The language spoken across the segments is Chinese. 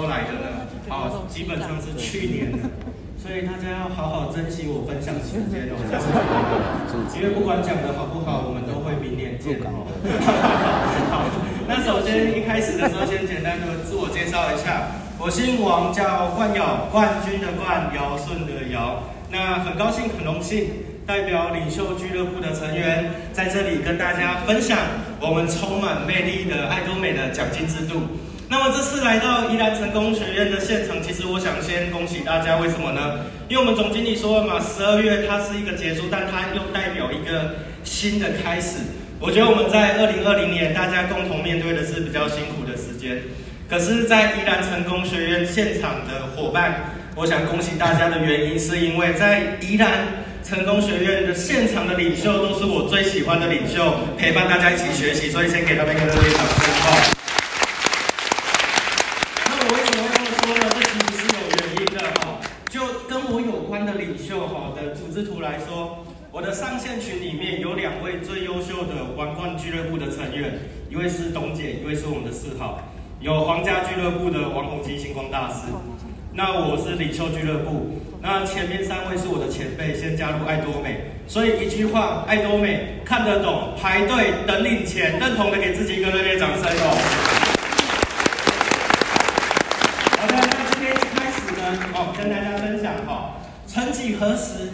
候来的呢？哦，基本上是去年的，所以大家要好好珍惜我分享的时间哦。因为不管讲的好不好，我们都会明年见。好，那首先一开始的时候，先简单的自我介绍一下，我姓王，叫冠尧，冠军的冠，尧舜的尧。那很高兴，很荣幸，代表领袖俱乐部的成员在这里跟大家分享我们充满魅力的爱多美的奖金制度。那么这次来到宜兰成功学院的现场，其实我想先恭喜大家，为什么呢？因为我们总经理说了嘛，十二月它是一个结束，但它又代表一个新的开始。我觉得我们在二零二零年，大家共同面对的是比较辛苦的时间。可是，在宜兰成功学院现场的伙伴，我想恭喜大家的原因，是因为在宜兰成功学院的现场的领袖，都是我最喜欢的领袖，陪伴大家一起学习，所以先给他们一个热烈掌声。来说我的上线群里面有两位最优秀的皇冠俱乐部的成员，一位是董姐，一位是我们的四号。有皇家俱乐部的王鸿基星光大师，那我是领袖俱乐部。那前面三位是我的前辈，先加入爱多美。所以一句话，爱多美看得懂，排队等领钱，认同的给自己一个热烈掌声哦。好的，那今天一开始呢，哦，跟大家分享哈，曾几何时。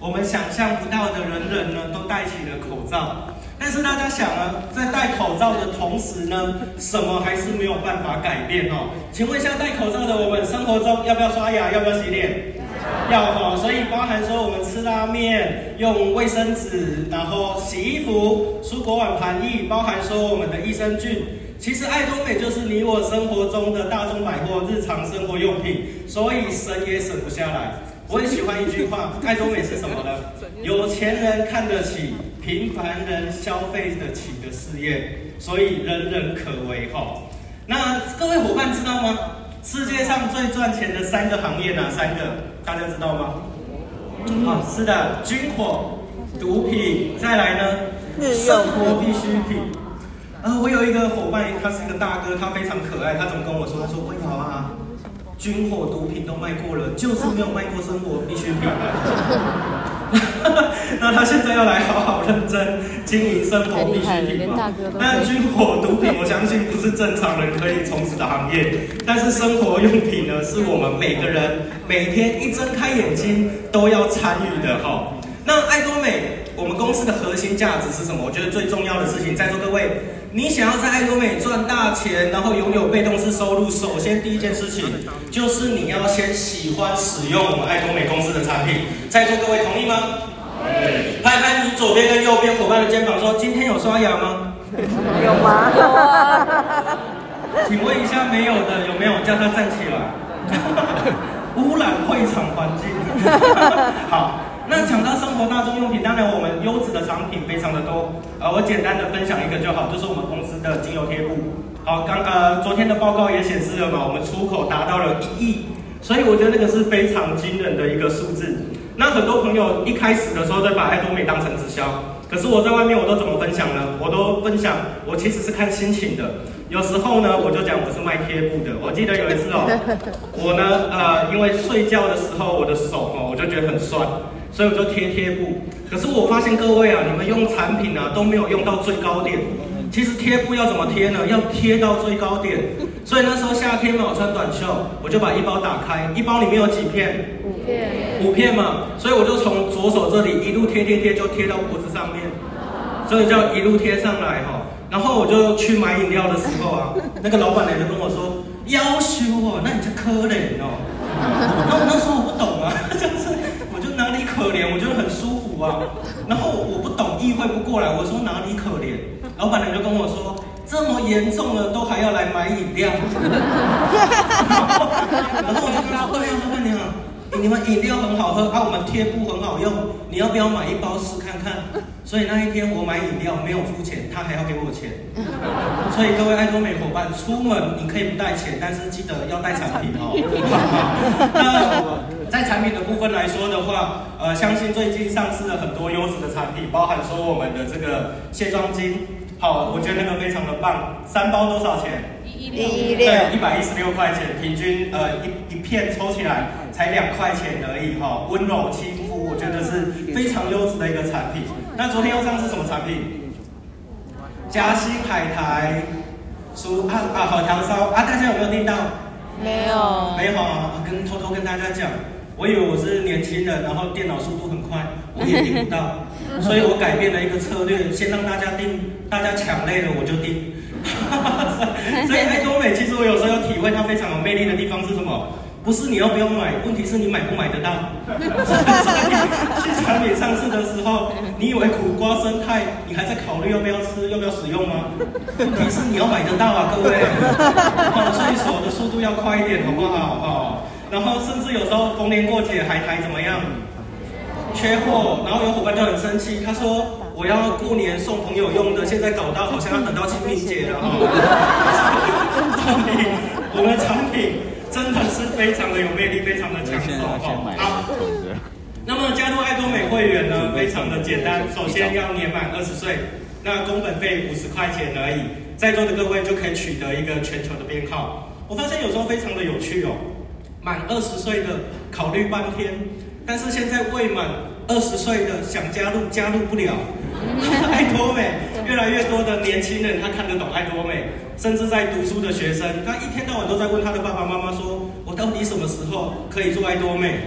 我们想象不到的人人呢，都戴起了口罩。但是大家想啊，在戴口罩的同时呢，什么还是没有办法改变哦？请问一下，戴口罩的我们，生活中要不要刷牙？要不要洗脸？要哈。所以包含说我们吃拉面用卫生纸，然后洗衣服、蔬果碗盘液，包含说我们的益生菌。其实爱多美就是你我生活中的大众百货、日常生活用品，所以省也省不下来。我很喜欢一句话，爱多美是什么呢？有钱人看得起，平凡人消费得起的事业，所以人人可为哈。那各位伙伴知道吗？世界上最赚钱的三个行业哪三个？大家知道吗？啊，是的，军火、毒品，再来呢，生活必需品。啊，我有一个伙伴，他是一个大哥，他非常可爱，他怎么跟我说？他说：“会好啊。”军火、毒品都卖过了，就是没有卖过生活必需品。那他现在要来好好认真经营生活必需品吗？那军火、毒品，我相信不是正常人可以从事的行业。但是生活用品呢，是我们每个人每天一睁开眼睛都要参与的哈。那爱多美，我们公司的核心价值是什么？我觉得最重要的事情，在座各位。你想要在爱多美赚大钱，然后拥有被动式收入，首先第一件事情就是你要先喜欢使用我们爱多美公司的产品。在座各位同意吗？对。拍拍你左边跟右边伙伴的肩膀，说：今天有刷牙吗？有吗？请问一下，没有的有没有？叫他站起来。污染会场环境。好。那讲到生活大众用品，当然我们优质的产品非常的多。呃，我简单的分享一个就好，就是我们公司的精油贴布。好，刚呃昨天的报告也显示了嘛，我们出口达到了一亿，所以我觉得那个是非常惊人的一个数字。那很多朋友一开始的时候在把爱多美当成直销，可是我在外面我都怎么分享呢？我都分享我其实是看心情的。有时候呢，我就讲我是卖贴布的。我记得有一次哦，我呢呃因为睡觉的时候我的手哦，我就觉得很酸。所以我就贴贴布，可是我发现各位啊，你们用产品啊都没有用到最高点。其实贴布要怎么贴呢？要贴到最高点。所以那时候夏天嘛，我穿短袖，我就把一包打开，一包里面有几片？五片。五片嘛，所以我就从左手这里一路贴贴贴，就贴到脖子上面，所以叫一路贴上来哈。然后我就去买饮料的时候啊，那个老板娘就跟我说：“夭寿哦，那你就可怜哦。”那我那时候我不懂啊，就是。可怜？我觉得很舒服啊。然后我不懂，意会不过来。我说哪里可怜？老板娘就跟我说，这么严重了，都还要来买饮料。然后我就跟他说，对呀，老板娘，你们饮料很好喝，啊，我们贴布很好用，你要不要买一包试看看？所以那一天我买饮料没有付钱，他还要给我钱。所以各位爱多美伙伴，出门你可以不带钱，但是记得要带产品哦。那在产品的部分来说的话，呃，相信最近上市了很多优质的产品，包含说我们的这个卸妆巾，好，我觉得那个非常的棒，三包多少钱？一对，一百一十六块钱，平均呃一一片抽起来才两块钱而已哈，温柔亲肤，我觉得是非常优质的一个产品。那昨天又上是什么产品？嘉兴海苔酥啊啊，好条烧啊，大家有没有听到？没有，没有啊，跟偷偷跟大家讲，我以为我是年轻人，然后电脑速度很快，我也订不到，所以我改变了一个策略，先让大家订，大家抢累了我就订。所以爱多美，其实我有时候要体会它非常有魅力的地方是什么？不是你要不要买，问题是你买不买得到。新产品上市的时候，你以为苦瓜生态，你还在考虑要不要吃，要不要使用吗？问题是你要买得到啊，各位。所以手的速度要快一点，好不好？哦，然后甚至有时候逢年过节，海苔怎么样？缺货，然后有伙伴就很生气，他说。我要过年送朋友用的，现在搞到好像要等到清明节了哈。产品，我们的产品真的是非常的有魅力，非常的抢手哈。好，那么加入爱多美会员呢，非常的简单，首先要年满二十岁，那工本费五十块钱而已，在座的各位就可以取得一个全球的编号。我发现有时候非常的有趣哦，满二十岁的考虑半天，但是现在未满二十岁的想加入，加入不了。爱多美，越来越多的年轻人他看得懂爱多美，甚至在读书的学生，他一天到晚都在问他的爸爸妈妈说：“我到底什么时候可以做爱多美？”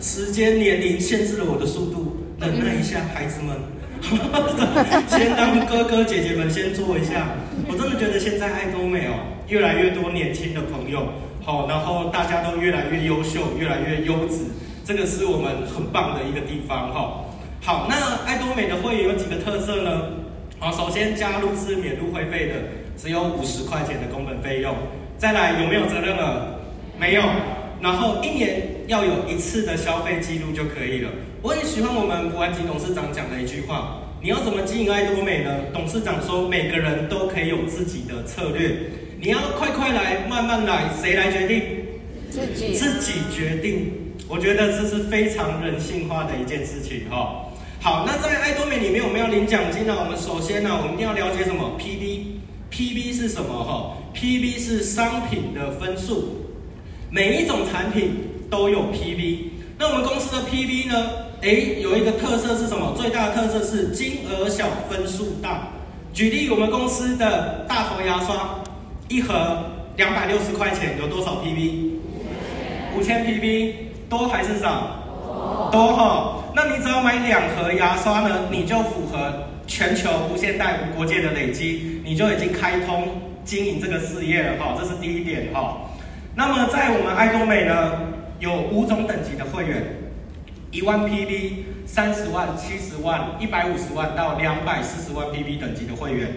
时间年龄限制了我的速度，忍耐一下，孩子们，先让哥哥姐姐们先做一下。我真的觉得现在爱多美哦，越来越多年轻的朋友，好，然后大家都越来越优秀，越来越优质，这个是我们很棒的一个地方哈。好，那爱多美的会员有几个特色呢？好，首先加入是免入会费的，只有五十块钱的工本费用。再来有没有责任额？没有。然后一年要有一次的消费记录就可以了。我很喜欢我们国安吉董事长讲的一句话：你要怎么经营爱多美呢？董事长说，每个人都可以有自己的策略，你要快快来，慢慢来，谁来决定？自己。自己决定。我觉得这是非常人性化的一件事情哈。好，那在爱多美里面，我们要领奖金呢。我们首先呢，我们一定要了解什么？PB，PB 是什么？哈，PB 是商品的分数，每一种产品都有 PB。那我们公司的 PB 呢？诶，有一个特色是什么？最大的特色是金额小，分数大。举例，我们公司的大头牙刷一盒两百六十块钱，有多少 PB？五千 PB，多还是少？多哈。那你只要买两盒牙刷呢，你就符合全球无限代无国界的累积，你就已经开通经营这个事业了哈，这是第一点哈。那么在我们爱多美呢，有五种等级的会员，一万 PB、三十万、七十万、一百五十万到两百四十万 PB 等级的会员。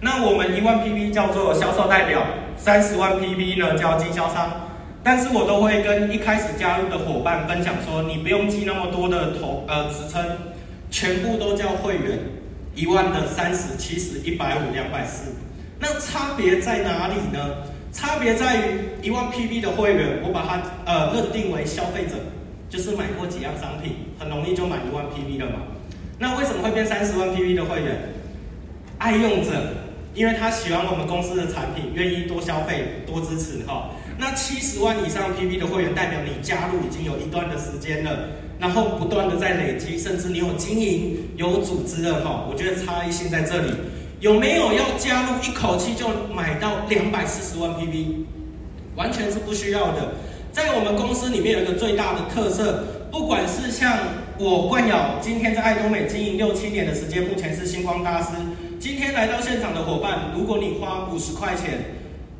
那我们一万 PB 叫做销售代表，三十万 PB 呢叫经销商。但是我都会跟一开始加入的伙伴分享说，你不用记那么多的头呃职称，全部都叫会员，一万的、三十、七十、一百五、两百四。那差别在哪里呢？差别在于一万 PB 的会员，我把它呃认定为消费者，就是买过几样商品，很容易就买一万 PB 了嘛。那为什么会变三十万 PB 的会员？爱用者，因为他喜欢我们公司的产品，愿意多消费、多支持哈。那七十万以上 PB 的会员，代表你加入已经有一段的时间了，然后不断的在累积，甚至你有经营、有组织了哈。我觉得差异性在这里，有没有要加入一口气就买到两百四十万 PB？完全是不需要的。在我们公司里面有一个最大的特色，不管是像我冠尧，今天在爱多美经营六七年的时间，目前是星光大师。今天来到现场的伙伴，如果你花五十块钱。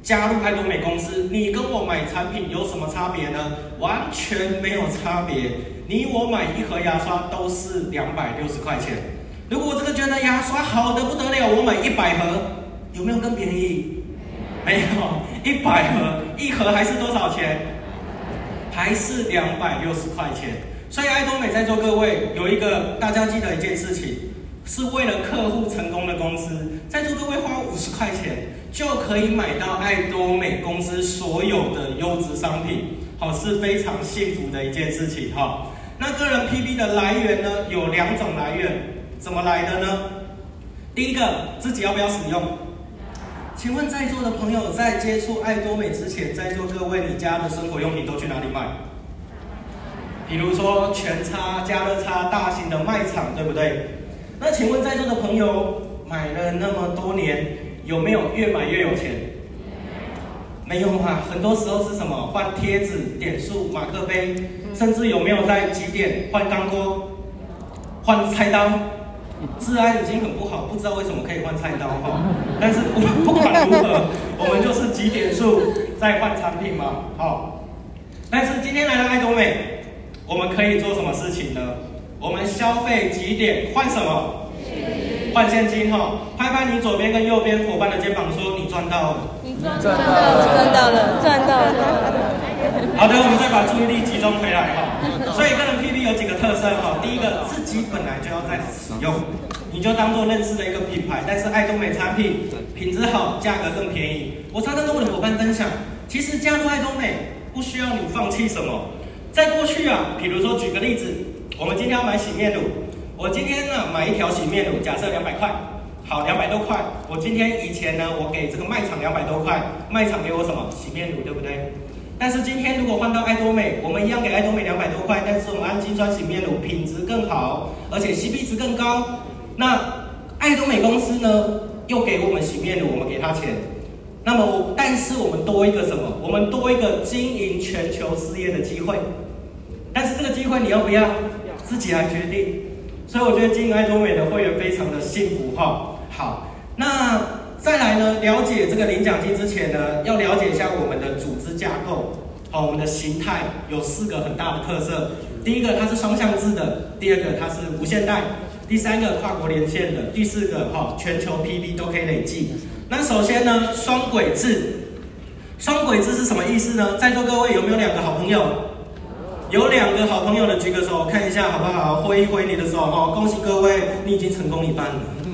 加入爱多美公司，你跟我买产品有什么差别呢？完全没有差别。你我买一盒牙刷都是两百六十块钱。如果我这个觉得牙刷好得不得了，我买一百盒，有没有更便宜？没有，一百盒，一盒还是多少钱？还是两百六十块钱。所以爱多美在座各位有一个大家记得一件事情。是为了客户成功的公司，在座各位花五十块钱就可以买到爱多美公司所有的优质商品，好，是非常幸福的一件事情哈。那个人 PB 的来源呢，有两种来源，怎么来的呢？第一个，自己要不要使用？请问在座的朋友在接触爱多美之前，在座各位你家的生活用品都去哪里买？比如说全差、家乐差、大型的卖场，对不对？那请问在座的朋友买了那么多年，有没有越买越有钱？没有嘛？很多时候是什么？换贴纸、点数、马克杯，甚至有没有在几点换钢锅、换菜刀？治安已经很不好，不知道为什么可以换菜刀哈。但是不不管如何，我们就是几点数在换产品嘛。好，但是今天来到爱多美。我们可以做什么事情呢？我们消费几点换什么？换现金哈、哦！拍拍你左边跟右边伙伴的肩膀，说你赚到了。你赚到了，赚到了，赚到了。好的，我们再把注意力集中回来哈。所以个人 PP 有几个特色哈。第一个，自己本来就要在使用，你就当做认识的一个品牌。但是爱多美产品品质好，价格更便宜。我常常跟我的伙伴分享，其实加入爱多美不需要你放弃什么。在过去啊，比如说举个例子，我们今天要买洗面乳，我今天呢买一条洗面乳，假设两百块，好，两百多块。我今天以前呢，我给这个卖场两百多块，卖场给我什么洗面乳，对不对？但是今天如果换到爱多美，我们一样给爱多美两百多块，但是我们氨基酸洗面乳品质更好，而且 CP 值更高。那爱多美公司呢，又给我们洗面乳，我们给他钱。那么，但是我们多一个什么？我们多一个经营全球事业的机会。但是这个机会你要不要？自己来决定。所以我觉得经营爱多美的会员非常的幸福哈。好，那再来呢？了解这个领奖金之前呢，要了解一下我们的组织架构。好，我们的形态有四个很大的特色。第一个，它是双向制的；第二个，它是无限代；第三个，跨国连线的；第四个，哈，全球 PB 都可以累计。那首先呢，双轨制，双轨制是什么意思呢？在座各位有没有两个好朋友？有两个好朋友的举个手，看一下好不好？挥一挥你的手哦，恭喜各位，你已经成功一半了。嗯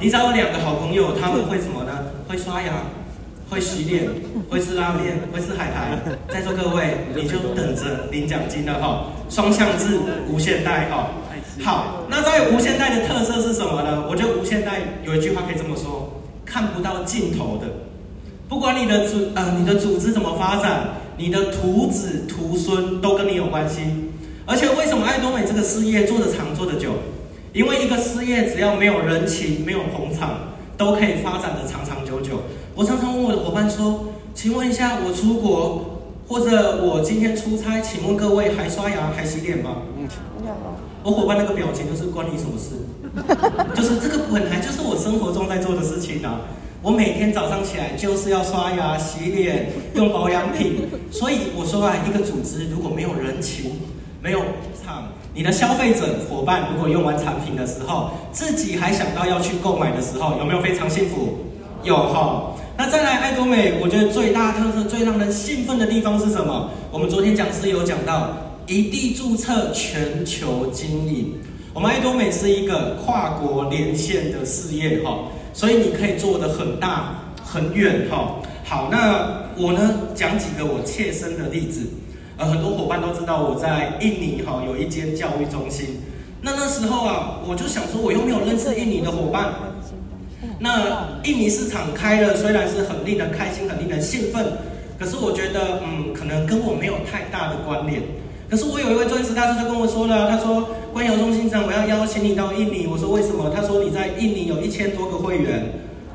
你找有两个好朋友，他们会什么呢？会刷牙，会洗脸，会吃拉面，会吃海苔。在座各位，你就等着领奖金了哈。双向制，无限代哈。好，那在无限代的特色是什么呢？我觉得无限代有一句话可以这么说。看不到尽头的，不管你的组呃你的组织怎么发展，你的徒子徒孙都跟你有关系。而且为什么爱多美这个事业做得长做得久？因为一个事业只要没有人情没有捧场，都可以发展得长长久久。我常常问我的伙伴说：“请问一下，我出国或者我今天出差，请问各位还刷牙还洗脸吗？”嗯，我伙伴那个表情就是关你什么事？就是这个本来就是我生活中在做的事情啊！我每天早上起来就是要刷牙、洗脸、用保养品，所以我说啊，一个组织如果没有人情、没有场，你的消费者伙伴如果用完产品的时候，自己还想到要去购买的时候，有没有非常幸福？有哈！那再来爱多美，我觉得最大特色、最让人兴奋的地方是什么？我们昨天讲师有讲到，一地注册全球经营。我们爱多美是一个跨国连线的事业哈，所以你可以做得很大很远哈。好，那我呢讲几个我切身的例子，呃，很多伙伴都知道我在印尼哈有一间教育中心。那那时候啊，我就想说，我又没有认识印尼的伙伴，那印尼市场开了，虽然是很令人开心、很令人兴奋，可是我觉得嗯，可能跟我没有太大的关联。可是我有一位钻石大师就跟我说了，他说。关游中心长，我要邀请你到印尼。我说为什么？他说你在印尼有一千多个会员。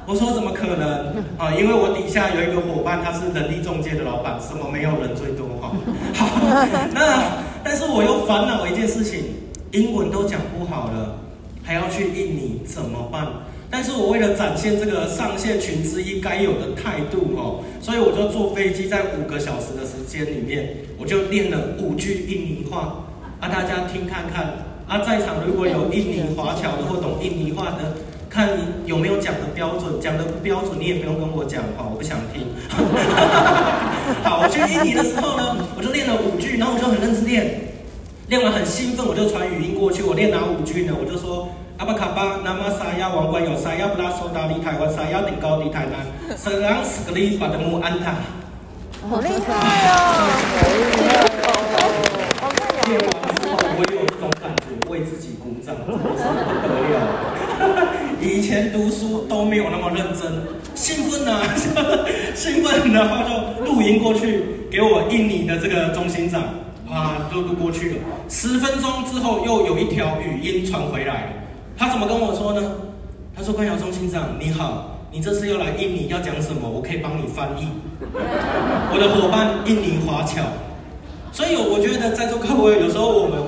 我说怎么可能？啊，因为我底下有一个伙伴，他是人力中介的老板，什么没有人最多哈。好，那但是我又烦恼一件事情，英文都讲不好了，还要去印尼怎么办？但是我为了展现这个上线群之一该有的态度哦，所以我就坐飞机，在五个小时的时间里面，我就练了五句印尼话。啊，大家听看看啊，在场如果有印尼华侨的或懂印尼话的，看你有没有讲的标准，讲的不标准你也不用跟我讲话，我不想听。好，我去印尼的时候呢，我就练了五句，然后我就很认真练，练完很兴奋，我就传语音过去。我练哪五句呢？我就说阿巴卡巴那玛沙亚王冠有沙亚布拉索达里台湾沙亚顶高地台南，圣昂斯格里巴德姆安塔。好厉害哦！我有这种感觉，为自己鼓掌，真的是不得了。以前读书都没有那么认真，兴奋呢、啊，兴奋，然后就录音过去给我印尼的这个中心长，啊，就都过去了。十分钟之后又有一条语音传回来，他怎么跟我说呢？他说：“关尧中心长，你好，你这次又来印尼要讲什么？我可以帮你翻译。我的伙伴印尼华侨，所以我觉得在座各位有时候我们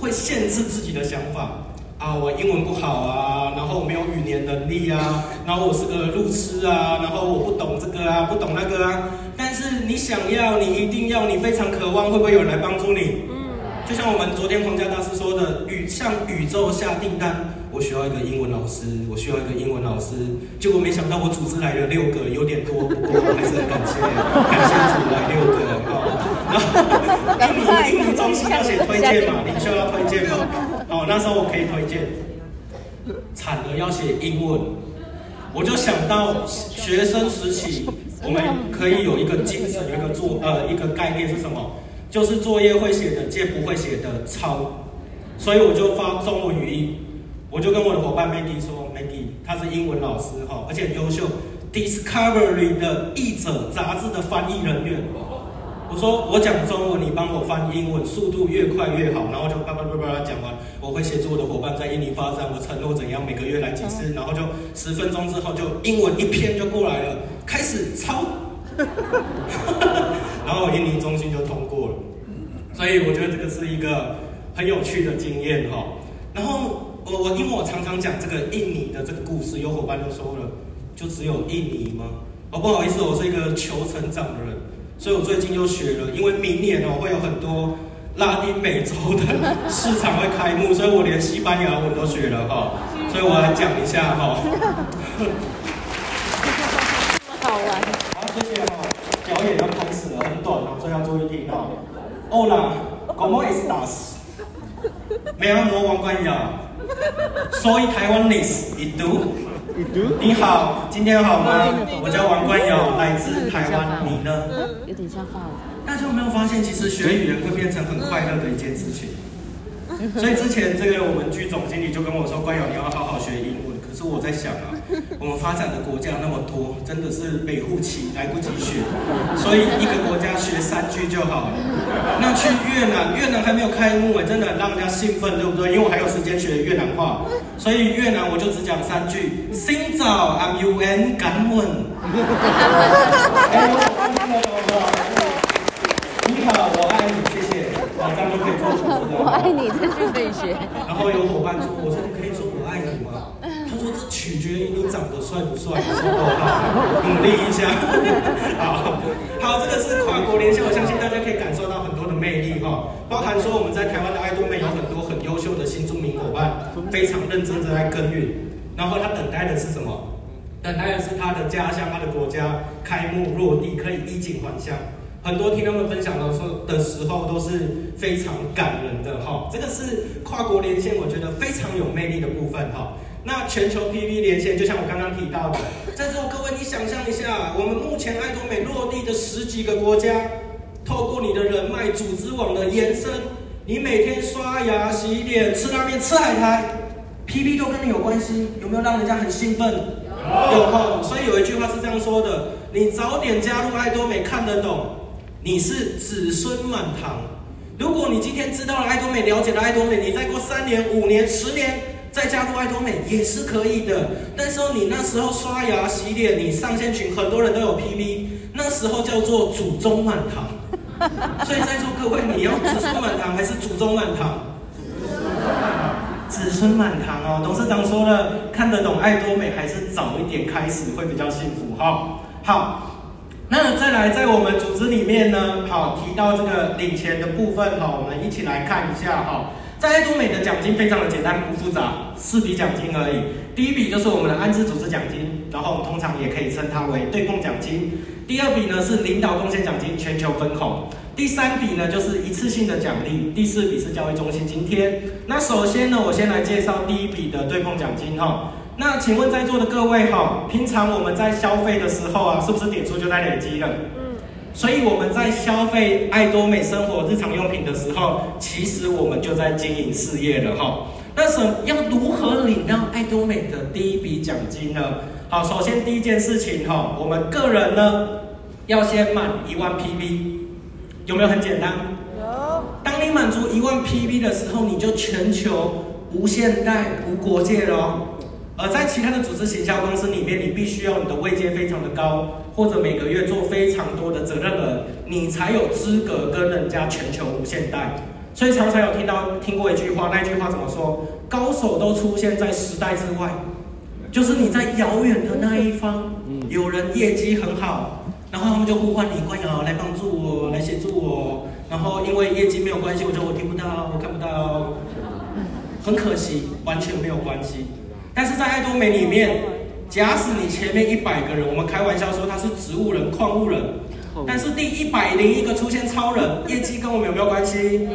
会限制自己的想法。”啊，我英文不好啊，然后我没有语言能力啊，然后我是个路痴啊，然后我不懂这个啊，不懂那个啊。但是你想要，你一定要，你非常渴望，会不会有人来帮助你？嗯，就像我们昨天皇家大师说的，宇向宇宙下订单，我需要一个英文老师，我需要一个英文老师。结果没想到我组织来了六个，有点多，不过还是很感谢，感谢组来六个然后英语英语中心要写推荐嘛，领袖要推荐嘛。哦，那时候我可以推荐，惨了要写英文，我就想到学生时期，我们可以有一个精神，有一个作呃一个概念是什么？就是作业会写的借不会写的抄，所以我就发中文语音，我就跟我的伙伴 Maggie 说，Maggie 他是英文老师哈，而且很优秀，Discovery 的译者杂志的翻译人员。我说我讲中文，你帮我翻英文，速度越快越好。然后就叭叭叭叭讲完，我会协助我的伙伴在印尼发展，我承诺怎样每个月来几次，然后就十分钟之后就英文一篇就过来了，开始抄，然后印尼中心就通过了。所以我觉得这个是一个很有趣的经验哈。然后我我因为我常常讲这个印尼的这个故事，有伙伴就说了，就只有印尼吗？哦，不好意思，我是一个求成长的人。所以我最近又学了，因为明年哦会有很多拉丁美洲的市场会开幕，所以我连西班牙文都学了哈。所以我来讲一下哈。好玩。好，谢谢哈。表演要开始了，很短哦，所以要注意听哈。Hola，cómo estás？Me llamo Juan Guanyo，soy taiwanés，¿y tú？你好，今天好吗？我叫王冠友，来自台湾。你呢？有点像法文。大家有没有发现，其实学语言会变成很快乐的一件事情？所以之前这个我们剧总经理就跟我说：“冠友，你要好好学英文。”可是我在想啊，我们发展的国家那么多，真的是北户期来不及学，所以一个国家学三句就好了。那去越南，越南还没有开幕哎，真的让人家兴奋，对不对？因为我还有时间学越南话，所以越南我就只讲三句：Xin chào, I'm UN, cảm ơn。你好，我爱你，谢谢。好，这样就可以做主持人。我爱你，这句可以学。然后有伙伴说：“我说可以说我爱你吗？”取决于你长得帅不帅，好，努力一下。好，好，这个是跨国连线，我相信大家可以感受到很多的魅力哈，包含说我们在台湾的爱多美有很多很优秀的新住民伙伴，非常认真的在耕耘，然后他等待的是什么？等待的是他的家乡、他的国家开幕落地，可以衣锦还乡。很多听他们分享的时候的时候都是非常感人的哈，这个是跨国连线，我觉得非常有魅力的部分哈。那全球 PV 连线，就像我刚刚提到的，在座各位，你想象一下，我们目前爱多美落地的十几个国家，透过你的人脉、组织网的延伸，你每天刷牙、洗脸、吃拉面、吃海苔，PV 都跟你有关系，有没有让人家很兴奋？有，有。所以有一句话是这样说的：你早点加入爱多美，看得懂，你是子孙满堂。如果你今天知道了爱多美，了解了爱多美，你再过三年、五年、十年。再加入爱多美也是可以的，但是你那时候刷牙洗脸，你上线群很多人都有 PV，那时候叫做祖宗满堂。所以在座各位，你要子孙满堂还是祖宗满堂？子孙满堂哦，董事长说了，看得懂爱多美还是早一点开始会比较幸福哈。好，那再来在我们组织里面呢，好提到这个领钱的部分哈，我们一起来看一下哈。在爱多美的奖金非常的简单不复杂，四笔奖金而已。第一笔就是我们的安置组织奖金，然后我们通常也可以称它为对碰奖金。第二笔呢是领导贡献奖金，全球分红。第三笔呢就是一次性的奖励。第四笔是教育中心津贴。那首先呢，我先来介绍第一笔的对碰奖金哈。那请问在座的各位哈，平常我们在消费的时候啊，是不是点数就在累积了？所以我们在消费爱多美生活日常用品的时候，其实我们就在经营事业了哈。那什要如何领到爱多美的第一笔奖金呢？好，首先第一件事情哈，我们个人呢要先满一万 PV，有没有很简单？有。当你满足一万 PV 的时候，你就全球无限贷无国界了。而在其他的组织行销公司里面，你必须要你的位阶非常的高，或者每个月做非常多的责任额，你才有资格跟人家全球无限贷。所以常常有听到听过一句话，那句话怎么说？高手都出现在时代之外。就是你在遥远的那一方，有人业绩很好，然后他们就呼唤你，关瑶来帮助我，来协助我。然后因为业绩没有关系，我觉得我听不到，我看不到，很可惜，完全没有关系。但是在爱多美里面，假使你前面一百个人，我们开玩笑说他是植物人、矿物人，但是第一百零一个出现超人，业绩跟我们有没有关系？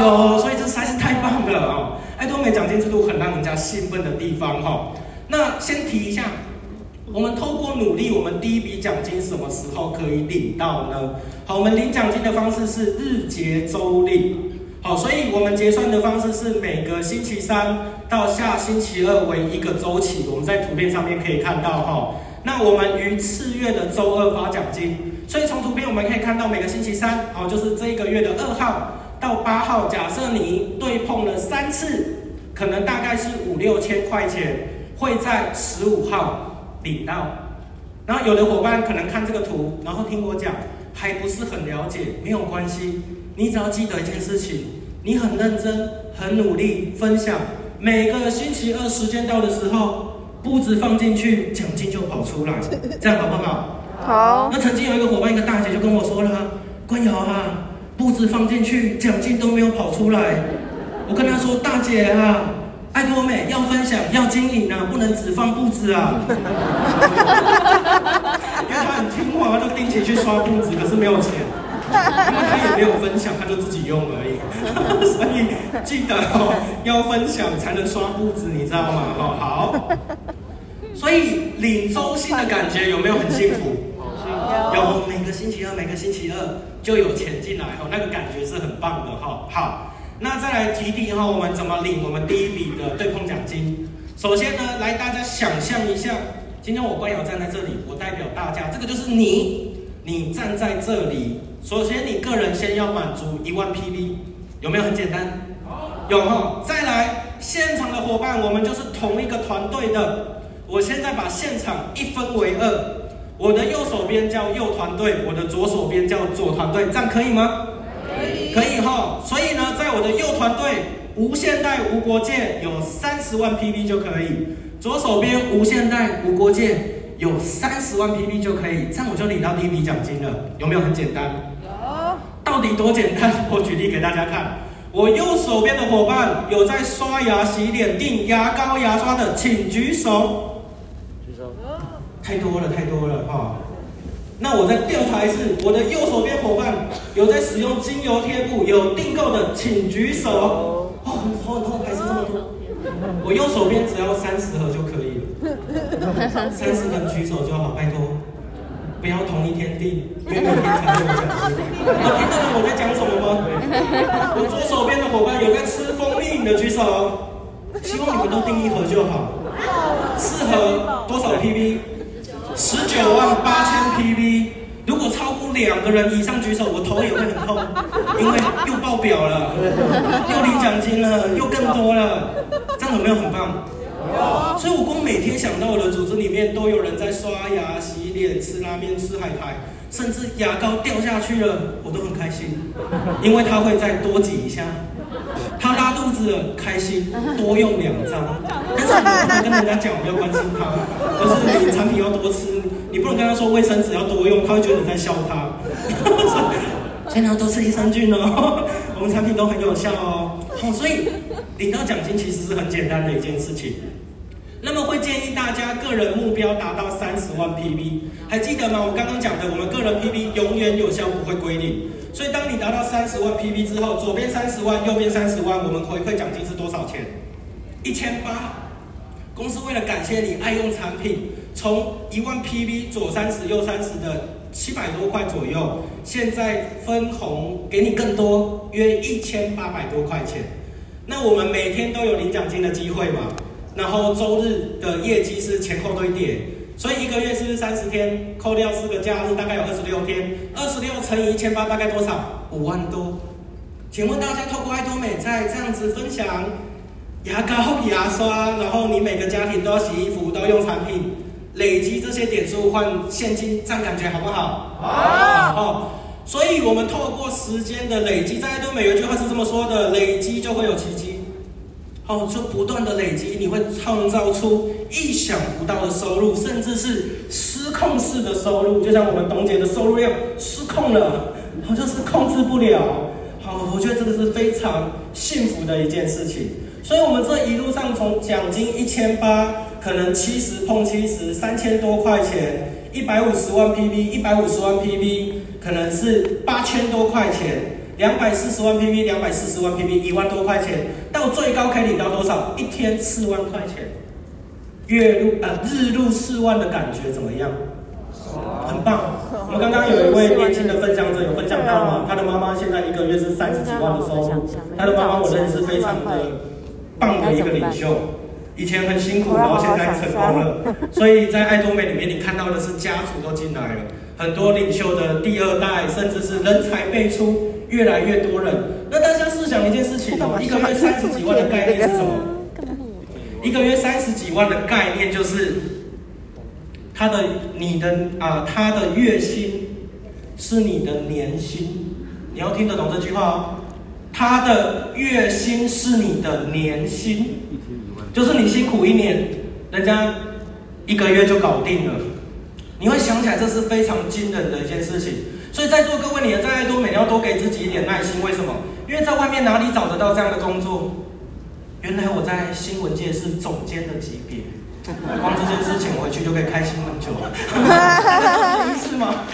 有，所以这实在是太棒了啊！爱多美奖金制度很让人家兴奋的地方哈。那先提一下，我们透过努力，我们第一笔奖金什么时候可以领到呢？好，我们领奖金的方式是日结周领。好，所以我们结算的方式是每个星期三到下星期二为一个周期。我们在图片上面可以看到哈。那我们于次月的周二发奖金，所以从图片我们可以看到每个星期三，好，就是这一个月的二号到八号。假设你对碰了三次，可能大概是五六千块钱。会在十五号领到，然后有的伙伴可能看这个图，然后听我讲还不是很了解，没有关系，你只要记得一件事情，你很认真、很努力分享，每个星期二时间到的时候，簿子放进去，奖金就跑出来，这样好不好？好。那曾经有一个伙伴，一个大姐就跟我说了，关瑶啊，簿子放进去，奖金都没有跑出来，我跟她说，大姐啊。爱多美要分享要经营啊，不能只放布子啊。因为他很听话，他就定期去刷布子，可是没有钱，他 也没有分享，他就自己用而已。所以记得哦，要分享才能刷步子，你知道吗？哦，好。所以领周薪的感觉有没有很幸福？有，每个星期二，每个星期二就有钱进来，哦，那个感觉是很棒的哈。好。那再来提提哈，我们怎么领我们第一笔的对碰奖金？首先呢，来大家想象一下，今天我关瑶站在这里，我代表大家，这个就是你，你站在这里。首先你个人先要满足一万 PV，有没有很简单？有哈。再来现场的伙伴，我们就是同一个团队的。我现在把现场一分为二，我的右手边叫右团队，我的左手边叫左团队，这样可以吗？可以可以哈，所以呢，在我的右团队无限贷无国界有三十万 PV 就可以，左手边无限贷无国界有三十万 PV 就可以，这样我就领到第一笔奖金了，有没有很简单？有。到底多简单？我举例给大家看，我右手边的伙伴有在刷牙、洗脸、订牙膏、牙刷的，请举手。举手。太多了，太多了哈。那我再调查一次，我的右手边伙伴有在使用精油贴布、有订购的，请举手。哦，很多很痛，还是这么多。我右手边只要三十盒就可以了，三十盒举手就好，拜托，不要同一天订，因为每天才会有奖金。有听到我在讲什么吗？我左手边的伙伴有在吃蜂蜜的举手，希望你们都订一盒就好。四盒多少 PV？十九万八千 PV，如果超过两个人以上举手，我头也会很痛，因为又爆表了，又领奖金了，又更多了，这样有没有很棒？有。所以我光每天想到我的组织里面都有人在刷牙、洗脸、吃拉面、吃海苔，甚至牙膏掉下去了，我都很开心，因为他会再多挤一下。他拉肚子了，开心，多用两张。但是你不能跟人家讲，我要关心他，就是你产品要多吃，你不能跟他说卫生纸要多用，他会觉得你在笑他。所以你要多吃益生菌哦，我们产品都很有效哦。好，所以领到奖金其实是很简单的一件事情。那么会建议大家个人目标达到三十万 PV，还记得吗？我刚刚讲的，我们个人 PV 永远有效，不会归零。所以，当你达到三十万 PV 之后，左边三十万，右边三十万，我们回馈奖金是多少钱？一千八。公司为了感谢你爱用产品，从一万 PV 左三十右三十的七百多块左右，现在分红给你更多，约一千八百多块钱。那我们每天都有领奖金的机会嘛，然后周日的业绩是前后堆叠，所以一个月是三十天，扣掉四个假日，大概有二十六天，二十六乘以一千八，大概多少？五万多。请问大家，透过爱多美在这样子分享牙膏、牙刷，然后你每个家庭都要洗衣服，都要用产品，累积这些点数换现金，这样感觉好不好？好。哦，所以我们透过时间的累积，在爱多美有一句话是这么说的：累积就会有奇迹。哦，就不断的累积，你会创造出意想不到的收入，甚至是失控式的收入，就像我们董姐的收入量失控了，好像是控制不了。好我觉得这个是非常幸福的一件事情，所以，我们这一路上从奖金一千八，可能七十碰七十，三千多块钱，一百五十万 PB，一百五十万 PB，可能是八千多块钱，两百四十万 PP，两百四十万 PP，一万多块钱，到最高可以领到多少？一天四万块钱，月入呃日入四万的感觉怎么样？很棒！我们刚刚有一位年轻的分享者有分享到吗？他的妈妈现在一个月是三十几万的收入。他的妈妈我认识非常的棒的一个领袖，以前很辛苦，然后现在成功了。所以在爱多美里面，你看到的是家族都进来了，很多领袖的第二代，甚至是人才辈出，越来越多人。那大家试想一件事情哦，一个月三十几万的概念是什么？一个月三十几万的概念就是。他的、你的啊，他的月薪是你的年薪，你要听得懂这句话哦。他的月薪是你的年薪，就是你辛苦一年，人家一个月就搞定了。你会想起来，这是非常惊人的一件事情。所以在座各位，你在爱多美，你要多给自己一点耐心。为什么？因为在外面哪里找得到这样的工作？原来我在新闻界是总监的级别。光这件事情回去就可以开心很久了，是吗？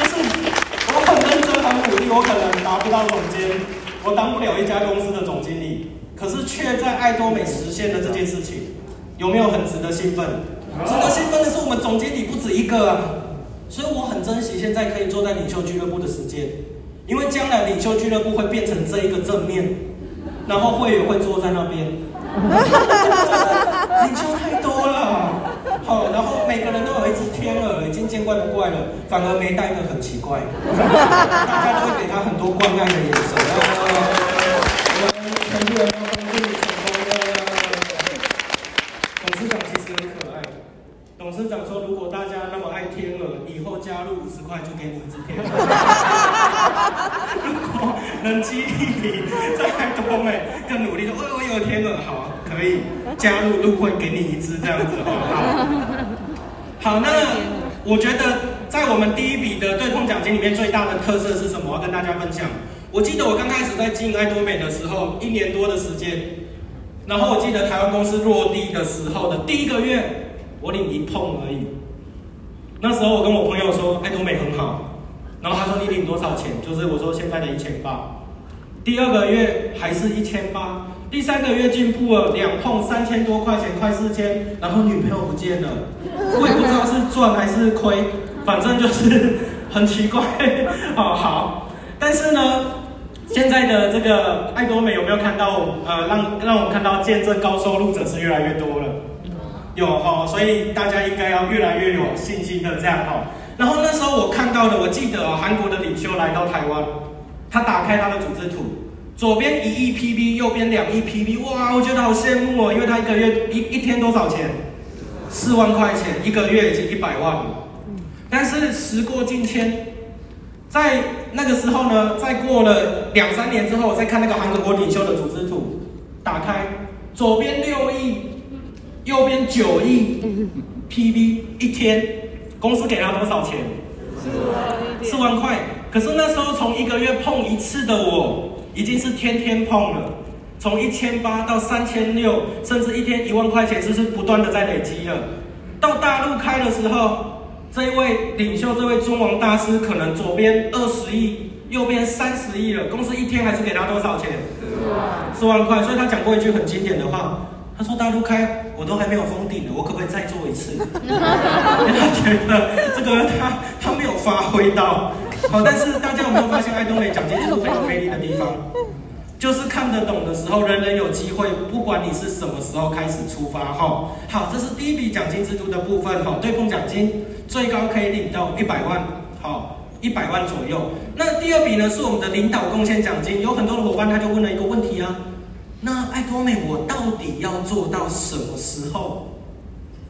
就是我很认真很努力，我可能达不到总监，我当不了一家公司的总经理，可是却在爱多美实现了这件事情，有没有很值得兴奋？值得兴奋的是我们总经理不止一个啊，所以我很珍惜现在可以坐在领袖俱乐部的时间，因为将来领袖俱乐部会变成这一个正面，然后会员会坐在那边。领袖太多了，好，然后每个人都有一只天鹅，已经见怪不怪了，反而没带的很奇怪，大家都会给他很多关爱的眼神。我们全部人都恭喜成功的。董事长其实很可爱，董事长说，如果大家那么爱天鹅，以后加入五十块就给你一只天鹅。能激励你再多美更努力的，我我有天鹅，好，可以加入入会，给你一支这样子，好，好，好那我觉得在我们第一笔的对碰奖金里面最大的特色是什么？我要跟大家分享。我记得我刚开始在经营爱多美的时候，一年多的时间，然后我记得台湾公司落地的时候的第一个月，我领一碰而已。那时候我跟我朋友说，爱多美很好。然后他说，你领多少钱？就是我说现在的一千八。第二个月还是一千八，第三个月进步了两碰三千多块钱，快四千。然后女朋友不见了，我也不知道是赚还是亏，反正就是很奇怪。哦，好，但是呢，现在的这个爱多美有没有看到？呃，让让我们看到见证高收入者是越来越多了。有哈，所以大家应该要越来越有信心的这样哈。然后那时候我看到的，我记得啊，韩国的领袖来到台湾，他打开他的组织图，左边一亿 PB，右边两亿 PB，哇，我觉得好羡慕哦，因为他一个月一一天多少钱？四万块钱，一个月已经一百万了。但是时过境迁，在那个时候呢，再过了两三年之后，再看那个韩国国领袖的组织图，打开左边六亿，右边九亿 PB 一天。公司给他多少钱？四万块。可是那时候从一个月碰一次的我，已经是天天碰了。从一千八到三千六，甚至一天一万块钱，就是不断的在累积了。到大陆开的时候，这一位领袖，这位尊王大师，可能左边二十亿，右边三十亿了。公司一天还是给他多少钱？四万块。所以他讲过一句很经典的话。他说：“大陆开我都还没有封顶呢，我可不可以再做一次？” 因为他觉得这个他他没有发挥到。好，但是大家有没有发现爱多美奖金制度非常魅力的地方？就是看得懂的时候，人人有机会，不管你是什么时候开始出发哈。好，这是第一笔奖金制度的部分哈，对碰奖金最高可以领到一百万，好，一百万左右。那第二笔呢，是我们的领导贡献奖金，有很多的伙伴他就问了一个问题啊，那艾多美我到底要做到什么时候？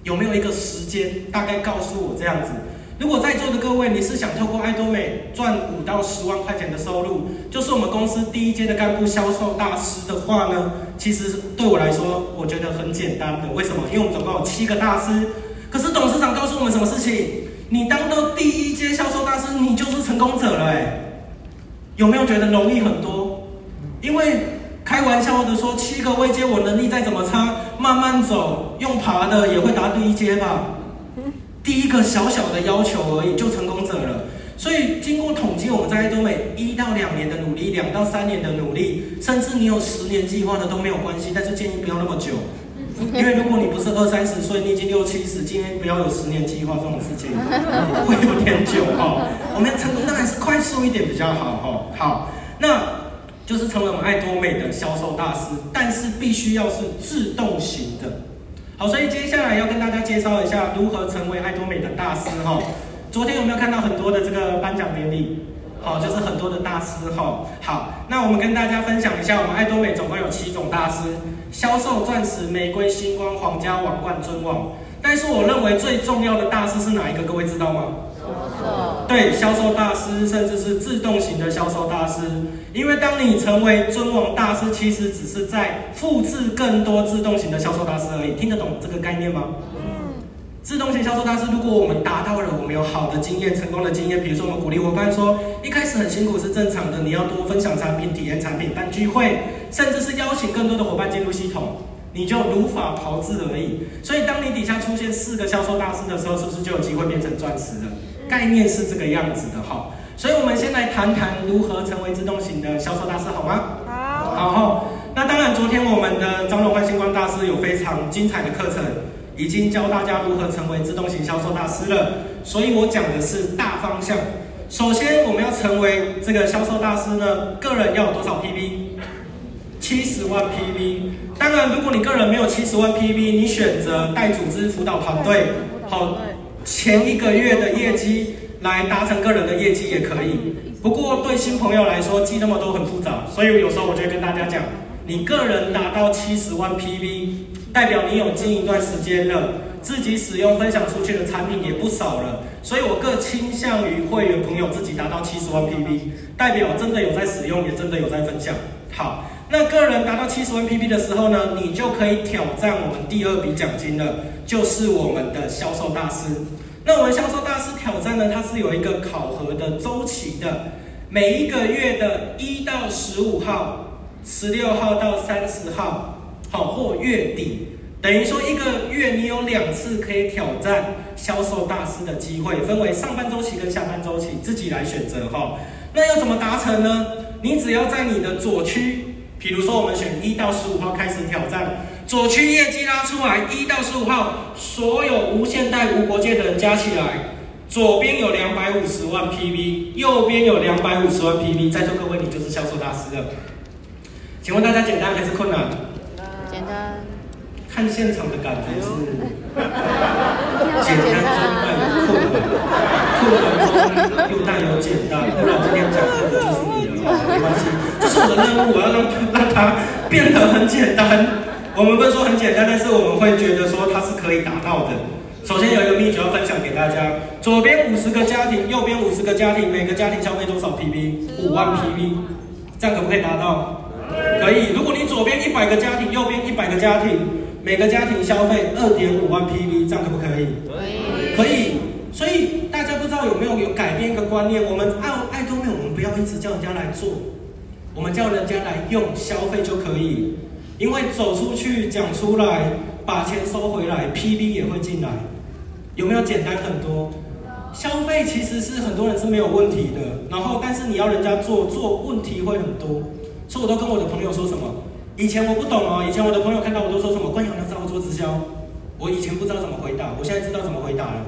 有没有一个时间？大概告诉我这样子。如果在座的各位，你是想透过艾多美赚五到十万块钱的收入，就是我们公司第一阶的干部销售大师的话呢，其实对我来说，我觉得很简单的。为什么？因为我们总共有七个大师。可是董事长告诉我们什么事情？你当到第一阶销售大师，你就是成功者了。哎，有没有觉得容易很多？因为开玩笑的说，七个位阶，我能力再怎么差，慢慢走，用爬的也会达第一阶吧。第一个小小的要求而已，就成功者了。所以经过统计，我们在艾多美一到两年的努力，两到三年的努力，甚至你有十年计划的都没有关系。但是建议不要那么久，因为如果你不是二三十岁，你已经六七十，今天不要有十年计划这种事情，会有点久哈。我们要成功当然是快速一点比较好哈。好，那就是成为我们艾多美的销售大师，但是必须要是自动型的。好，所以接下来要跟大家介绍一下如何成为艾多美的大师哈。昨天有没有看到很多的这个颁奖典礼？好，就是很多的大师哈。好，那我们跟大家分享一下，我们艾多美总共有七种大师：销售、钻石、玫瑰、星光、皇家、王冠、尊王。但是我认为最重要的大师是哪一个？各位知道吗？对，销售大师，甚至是自动型的销售大师。因为当你成为尊王大师，其实只是在复制更多自动型的销售大师而已。听得懂这个概念吗？嗯。自动型销售大师，如果我们达到了，我们有好的经验、成功的经验，比如说我们鼓励伙伴说，一开始很辛苦是正常的，你要多分享产品、体验产品、办聚会，甚至是邀请更多的伙伴进入系统。你就如法炮制而已。所以，当你底下出现四个销售大师的时候，是不是就有机会变成钻石了？概念是这个样子的哈。所以，我们先来谈谈如何成为自动型的销售大师，好吗？好。好。那当然，昨天我们的张荣焕星光大师有非常精彩的课程，已经教大家如何成为自动型销售大师了。所以我讲的是大方向。首先，我们要成为这个销售大师呢，个人要有多少 PV？七十万 PV。当然，如果你个人没有七十万 PV，你选择带组织辅导团队，好，前一个月的业绩来达成个人的业绩也可以。不过对新朋友来说，记那么多很复杂，所以有时候我就跟大家讲，你个人达到七十万 PV，代表你有经营一段时间了，自己使用分享出去的产品也不少了，所以我更倾向于会员朋友自己达到七十万 PV，代表真的有在使用，也真的有在分享。好。那个人达到七十万 PP 的时候呢，你就可以挑战我们第二笔奖金了，就是我们的销售大师。那我们销售大师挑战呢，它是有一个考核的周期的，每一个月的一到十五号、十六号到三十号，好，或月底，等于说一个月你有两次可以挑战销售大师的机会，分为上半周期跟下半周期，自己来选择哈。那要怎么达成呢？你只要在你的左区。比如说，我们选一到十五号开始挑战，左区业绩拉出来，一到十五号所有无限代无国界的人加起来，左边有两百五十万 PV，右边有两百五十万 PV，在座各位你就是销售大师了。请问大家简单还是困难？简单。看现场的感觉是 简单中带有困难，困难中又简单，不然今天讲课的就是你了，没关系。这是我的任务，我要让让它变得很简单。我们不是说很简单，但是我们会觉得说它是可以达到的。首先有一个秘诀要分享给大家：左边五十个家庭，右边五十个家庭，每个家庭消费多少 PV？五万 PV，这样可不可以达到？可以。如果你左边一百个家庭，右边一百个家庭，每个家庭消费二点五万 PV，这样可不可以？可以。可以。所以大家不知道有没有有改变一个观念？我们爱爱多美，我们不要一直叫人家来做。我们叫人家来用消费就可以，因为走出去讲出来，把钱收回来，PV 也会进来，有没有简单很多？消费其实是很多人是没有问题的，然后但是你要人家做，做问题会很多，所以我都跟我的朋友说什么？以前我不懂哦，以前我的朋友看到我都说什么？关阳你要找我做直销，我以前不知道怎么回答，我现在知道怎么回答了。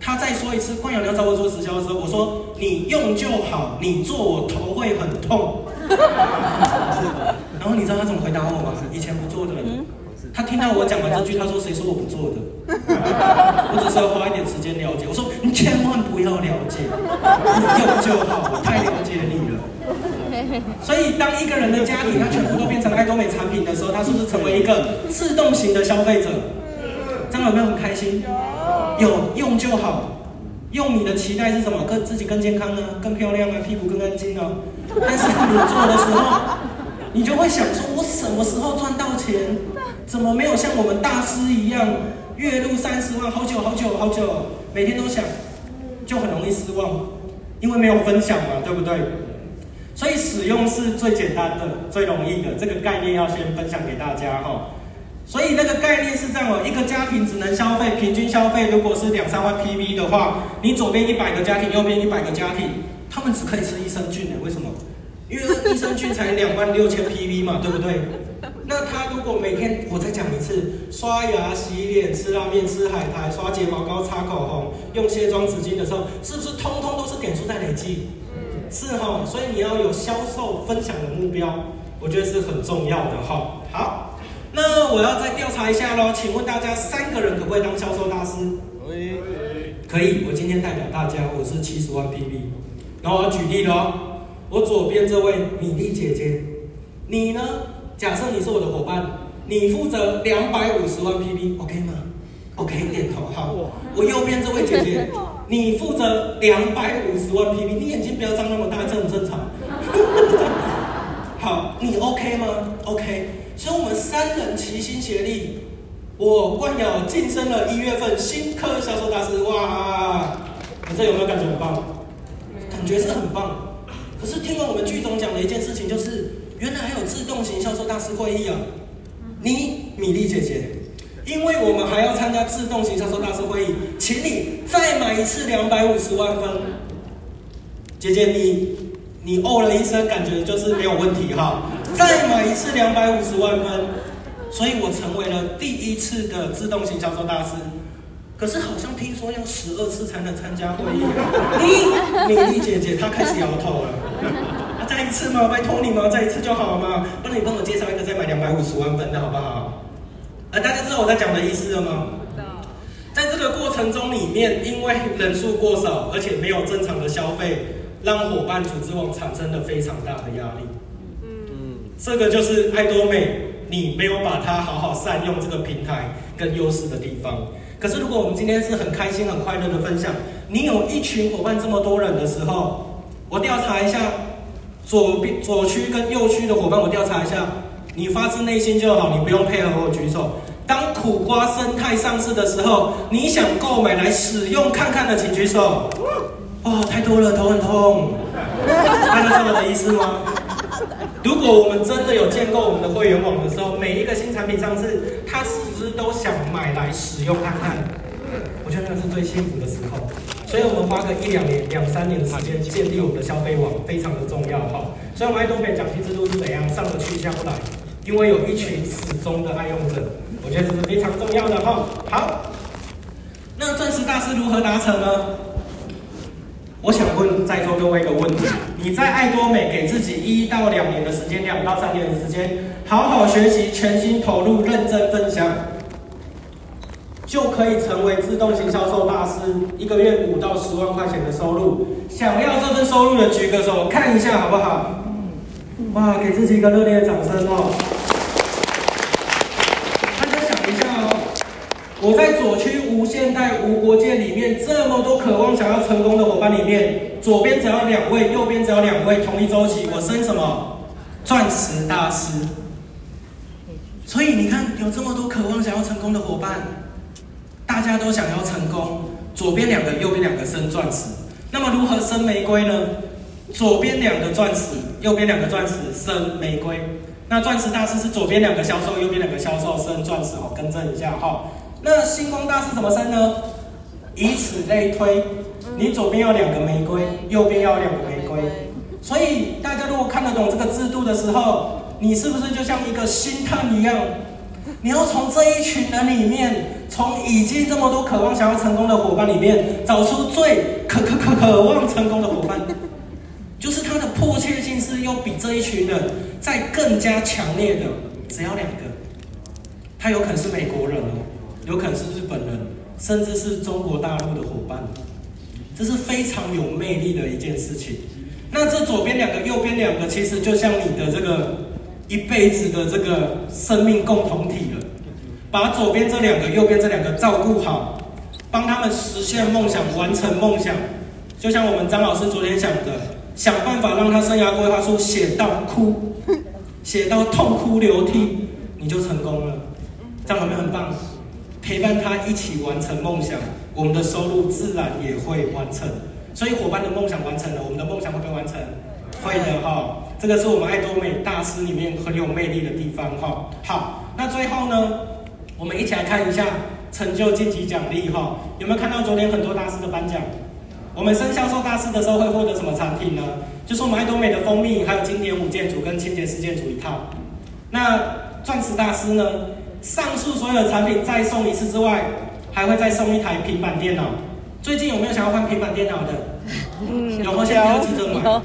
他再说一次，冠阳你要找我做直销的时候，我说你用就好，你做我头会很痛。然后你知道他怎么回答我吗？以前不做的。他听到我讲完这句，他说：“谁说我不做的？我只是要花一点时间了解。”我说：“你千万不要了解，你用就好，我太了解你了。”所以，当一个人的家庭他全部都变成爱多美产品的时候，他是不是成为一个自动型的消费者？这样有没有很开心？有用就好，用你的期待是什么？更自己更健康啊，更漂亮啊，屁股更干净啊。但是你做的时候，你就会想说：我什么时候赚到钱？怎么没有像我们大师一样，月入三十万，好久好久好久，每天都想，就很容易失望，因为没有分享嘛，对不对？所以使用是最简单的、最容易的，这个概念要先分享给大家哈。所以那个概念是这样哦，一个家庭只能消费平均消费，如果是两三万 PV 的话，你左边一百个家庭，右边一百个家庭，他们只可以吃益生菌的，为什么？因为益生菌才两万六千 PV 嘛，对不对？那他如果每天，我再讲一次，刷牙、洗脸、吃拉面、吃海苔、刷睫毛膏、擦口红、用卸妆纸巾的时候，是不是通通都是点数在累积？是哈，所以你要有销售分享的目标，我觉得是很重要的哈。好，那我要再调查一下喽，请问大家三个人可不可以当销售大师？可以，可以。我今天代表大家，我是七十万 PV，然后我要举例喽。我左边这位米粒姐姐，你呢？假设你是我的伙伴，你负责两百五十万 PV，OK 吗？OK，点头。好，我右边这位姐姐，你负责两百五十万 PV，你眼睛不要张那么大，这很正常。好，你 OK 吗？OK。所以我们三人齐心协力，我冠友晋升了一月份新科销售大师。哇，你这有没有感觉很棒？感觉是很棒。可是听完我们剧总讲的一件事情，就是。原来还有自动型销售大师会议啊！你米粒姐姐，因为我们还要参加自动型销售大师会议，请你再买一次两百五十万分。姐姐你你哦了一声，感觉就是没有问题哈。再买一次两百五十万分，所以我成为了第一次的自动型销售大师。可是好像听说要十二次才能参加会议 啊！你米粒姐姐她开始摇头了。再一次吗？拜托你吗？再一次就好了吗？不然你帮我介绍一个再买两百五十万分的好不好？呃，大家知道我在讲的意思了吗？在这个过程中里面，因为人数过少，而且没有正常的消费，让伙伴组织网产生了非常大的压力。这个就是爱多美，你没有把它好好善用这个平台跟优势的地方。可是如果我们今天是很开心、很快乐的分享，你有一群伙伴这么多人的时候，我调查一下。左边左区跟右区的伙伴，我调查一下，你发自内心就好，你不用配合我举手。当苦瓜生态上市的时候，你想购买来使用看看的，请举手。哇，太多了，头很痛。大家知道我的意思吗？如果我们真的有建构我们的会员网的时候，每一个新产品上市，他是不是都想买来使用看看？我觉得那是最幸福的时候。所以我们花个一两年、两三年的时间建立我们的消费网，非常的重要哈。所以我们爱多美奖金制度是怎样？上得去下不来，因为有一群始终的爱用者，我觉得这是非常重要的哈。好，那钻石大师如何达成呢？我想问在座各位一个问题：你在爱多美给自己一到两年的时间，两到三年的时间，好好学习，全心投入，认真分享。就可以成为自动型销售大师，一个月五到十万块钱的收入。想要这份收入的举个手，看一下好不好？哇，给自己一个热烈的掌声哦！大家想一下哦，我在左区无限代无国界里面，这么多渴望想要成功的伙伴里面，左边只要两位，右边只要两位，同一周期，我升什么？钻石大师。所以你看，有这么多渴望想要成功的伙伴。大家都想要成功，左边两个，右边两个升钻石。那么如何升玫瑰呢？左边两个钻石，右边两个钻石升玫瑰。那钻石大师是左边两个销售，右边两个销售升钻石哦，更正一下哈。那星光大师怎么生呢？以此类推，你左边要两个玫瑰，右边要两个玫瑰。所以大家如果看得懂这个制度的时候，你是不是就像一个星探一样？你要从这一群人里面，从已经这么多渴望想要成功的伙伴里面，找出最渴渴渴渴望成功的伙伴，就是他的迫切性是又比这一群人再更加强烈的，只要两个，他有可能是美国人哦，有可能是日本人，甚至是中国大陆的伙伴，这是非常有魅力的一件事情。那这左边两个，右边两个，其实就像你的这个一辈子的这个生命共同体了。把左边这两个，右边这两个照顾好，帮他们实现梦想，完成梦想。就像我们张老师昨天讲的，想办法让他生涯规划书写到哭，写到痛哭流涕，你就成功了。这样有没有很棒？陪伴他一起完成梦想，我们的收入自然也会完成。所以伙伴的梦想完成了，我们的梦想会不会完成？会的哈。这个是我们爱多美大师里面很有魅力的地方哈。好，那最后呢，我们一起来看一下成就晋级奖励哈。有没有看到昨天很多大师的颁奖？我们升销售大师的时候会获得什么产品呢？就是我们爱多美的蜂蜜，还有经典五件组跟清洁四件组一套。那钻石大师呢？上述所有的产品再送一次之外，还会再送一台平板电脑。最近有没有想要换平板电脑的？嗯，有没有现在不要急着买？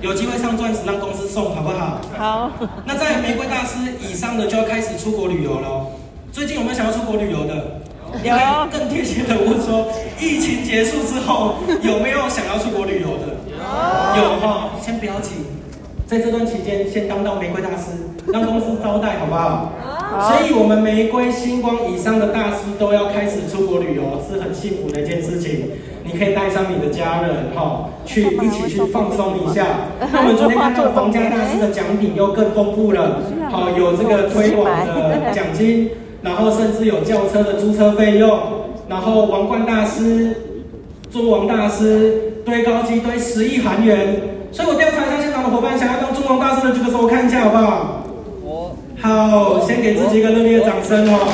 有机会上钻石让公司送，好不好？好。那在玫瑰大师以上的就要开始出国旅游了。最近有没有想要出国旅游的？有。更贴切的问说，疫情结束之后有没有想要出国旅游的？有。有哈，先不要急，在这段期间先当到玫瑰大师，让公司招待，好不好？好。所以，我们玫瑰星光以上的大师都要开始出国旅游，是很幸福的一件事情。你可以带上你的家人，哈，去一起去放松一下。那我们昨天看到皇家大师的奖品又更丰富了，好，有这个推广的奖金。然后甚至有轿车的租车费用，然后王冠大师、尊王大师堆高机堆十亿韩元，所以我调查一下现场的伙伴，想要当尊王大师的举个手，我看一下好不好？我好，先给自己一个热烈的掌声哦。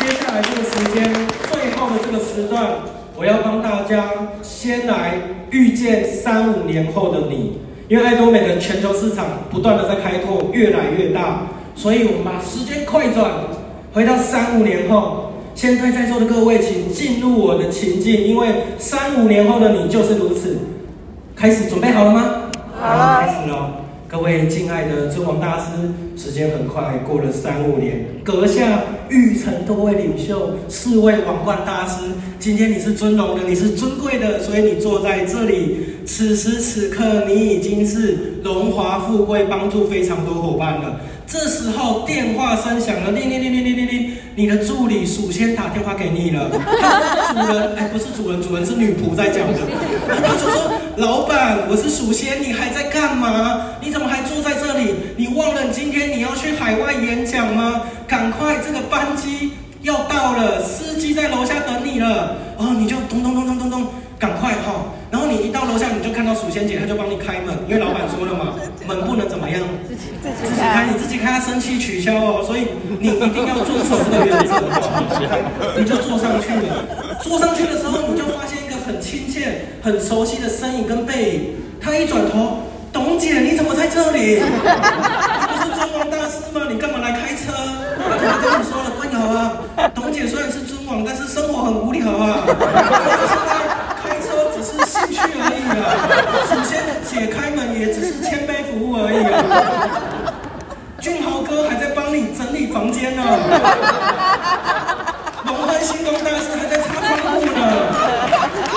接下来这个时间，最后的这个时段，我要帮大家先来预见三五年后的你，因为爱多美的全球市场不断的在开拓，越来越大。所以，我们把时间快转，回到三五年后。现在在座的各位，请进入我的情境，因为三五年后的你就是如此。开始准备好了吗？好了，开始了。各位敬爱的尊王大师，时间很快过了三五年，阁下育成多位领袖，四位王冠大师。今天你是尊荣的，你是尊贵的，所以你坐在这里。此时此刻，你已经是荣华富贵，帮助非常多伙伴了。这时候电话声响了，铃铃铃铃铃铃铃，你的助理首先打电话给你了。他说主人，哎，不是主人，主人是女仆在讲的。他就说，老板，我是鼠仙，你还在干嘛？你怎么还坐在这里？你忘了今天你要去海外演讲吗？赶快，这个班机要到了，司机在楼下等你了。哦，你就咚咚咚咚咚咚，赶快哈。然后你一到楼下，你就看到鼠仙姐，她就帮你开门，因为老板说了嘛，门不能怎么样。自己自己开，你自己开，他生气取消哦，所以你一定要遵守这个原则哦。你就坐上去了，坐上去的时候，你就发现很亲切、很熟悉的身影跟背影。他一转头，董姐，你怎么在这里？不是尊王大师吗？你干嘛来开车？我跟你说了，关好啊。董姐虽然是尊王，但是生活很无聊啊。开车只是兴趣而已啊。首先，姐开门也只是谦卑服务而已啊。俊豪哥还在帮你整理房间呢，龙欢星光大师还在擦窗户呢。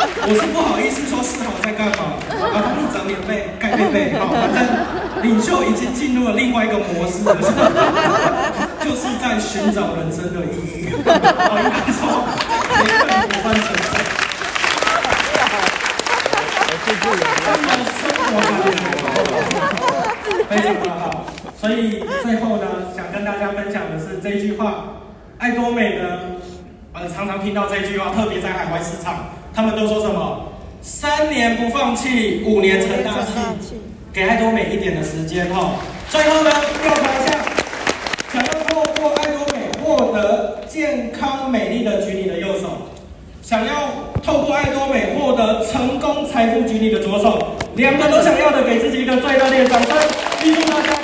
我是不好意思说世豪在干嘛，啊，帮你折棉被、盖被被，好，反正领袖已经进入了另外一个模式了，就是在寻找人生的意义。好，应该说，每个人不断成长。非常的好。所以最后呢，想跟大家分享的是这句话：爱多美呢，呃，常常听到这句话，特别在海外市场，他们都说什么？三年不放弃，五年成大器。给爱多美一点的时间哈。最后呢，调查一下，想要透过爱多美获得健康美丽的，举你的右手；想要透过爱多美获得成功财富，举你的左手。两个都想要的，给自己一个最热烈的掌声，预祝大家。